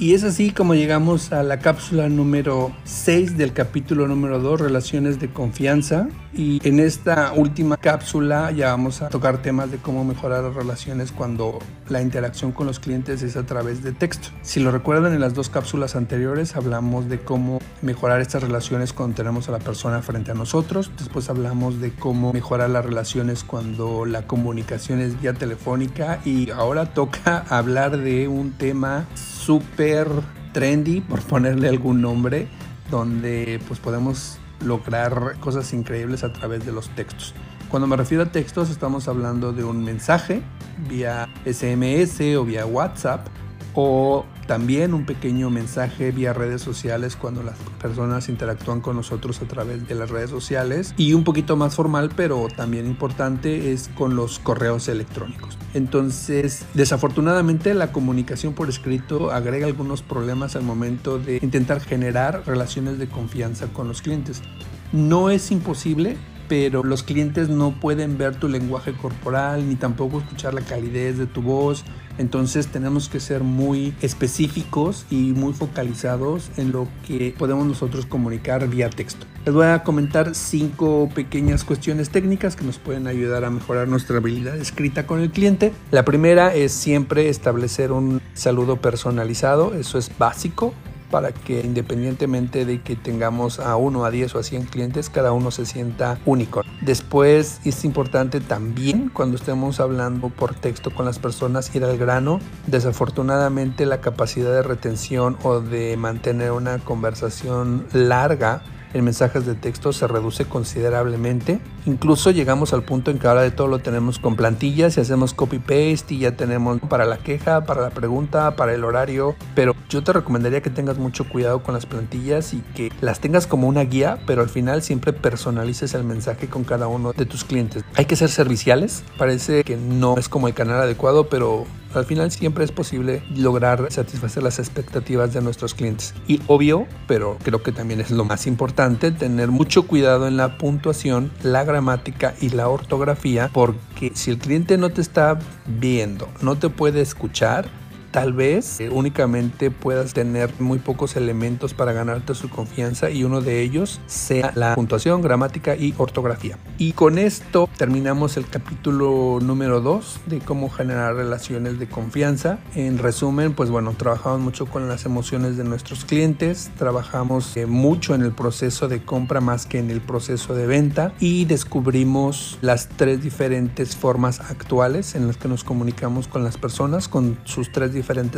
Y es así como llegamos a la cápsula número 6 del capítulo número 2, Relaciones de Confianza. Y en esta última cápsula ya vamos a tocar temas de cómo mejorar las relaciones cuando la interacción con los clientes es a través de texto. Si lo recuerdan, en las dos cápsulas anteriores hablamos de cómo mejorar estas relaciones cuando tenemos a la persona frente a nosotros. Después hablamos de cómo mejorar las relaciones cuando la comunicación es vía telefónica. Y ahora toca hablar de un tema súper trendy, por ponerle algún nombre, donde pues podemos lograr cosas increíbles a través de los textos. Cuando me refiero a textos estamos hablando de un mensaje vía SMS o vía WhatsApp o también un pequeño mensaje vía redes sociales cuando las personas interactúan con nosotros a través de las redes sociales y un poquito más formal pero también importante es con los correos electrónicos. Entonces, desafortunadamente la comunicación por escrito agrega algunos problemas al momento de intentar generar relaciones de confianza con los clientes. No es imposible, pero los clientes no pueden ver tu lenguaje corporal ni tampoco escuchar la calidez de tu voz. Entonces tenemos que ser muy específicos y muy focalizados en lo que podemos nosotros comunicar vía texto. Les voy a comentar cinco pequeñas cuestiones técnicas que nos pueden ayudar a mejorar nuestra habilidad escrita con el cliente. La primera es siempre establecer un saludo personalizado, eso es básico para que independientemente de que tengamos a uno, a 10 o a 100 clientes, cada uno se sienta único. Después es importante también cuando estemos hablando por texto con las personas ir al grano. Desafortunadamente la capacidad de retención o de mantener una conversación larga en mensajes de texto se reduce considerablemente. Incluso llegamos al punto en que ahora de todo lo tenemos con plantillas y hacemos copy-paste y ya tenemos para la queja, para la pregunta, para el horario. Pero yo te recomendaría que tengas mucho cuidado con las plantillas y que las tengas como una guía, pero al final siempre personalices el mensaje con cada uno de tus clientes. Hay que ser serviciales. Parece que no es como el canal adecuado, pero al final siempre es posible lograr satisfacer las expectativas de nuestros clientes. Y obvio, pero creo que también es lo más importante, tener mucho cuidado en la puntuación, la gramática y la ortografía, porque si el cliente no te está viendo, no te puede escuchar, Tal vez eh, únicamente puedas tener muy pocos elementos para ganarte su confianza y uno de ellos sea la puntuación, gramática y ortografía. Y con esto terminamos el capítulo número 2 de cómo generar relaciones de confianza. En resumen, pues bueno, trabajamos mucho con las emociones de nuestros clientes, trabajamos eh, mucho en el proceso de compra más que en el proceso de venta y descubrimos las tres diferentes formas actuales en las que nos comunicamos con las personas, con sus tres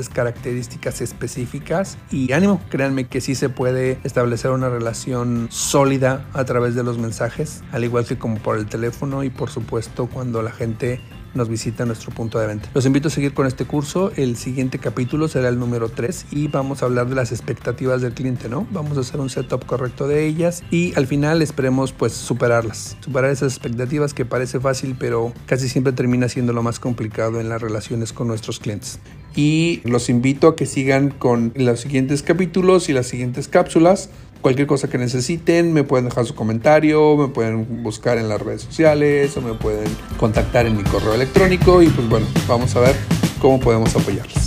características específicas y ánimo, créanme que sí se puede establecer una relación sólida a través de los mensajes, al igual que como por el teléfono y por supuesto cuando la gente nos visita nuestro punto de venta. Los invito a seguir con este curso. El siguiente capítulo será el número 3 y vamos a hablar de las expectativas del cliente, ¿no? Vamos a hacer un setup correcto de ellas y al final esperemos pues superarlas. Superar esas expectativas que parece fácil, pero casi siempre termina siendo lo más complicado en las relaciones con nuestros clientes y los invito a que sigan con los siguientes capítulos y las siguientes cápsulas. Cualquier cosa que necesiten, me pueden dejar su comentario, me pueden buscar en las redes sociales o me pueden contactar en mi correo electrónico y pues bueno, vamos a ver cómo podemos apoyarles.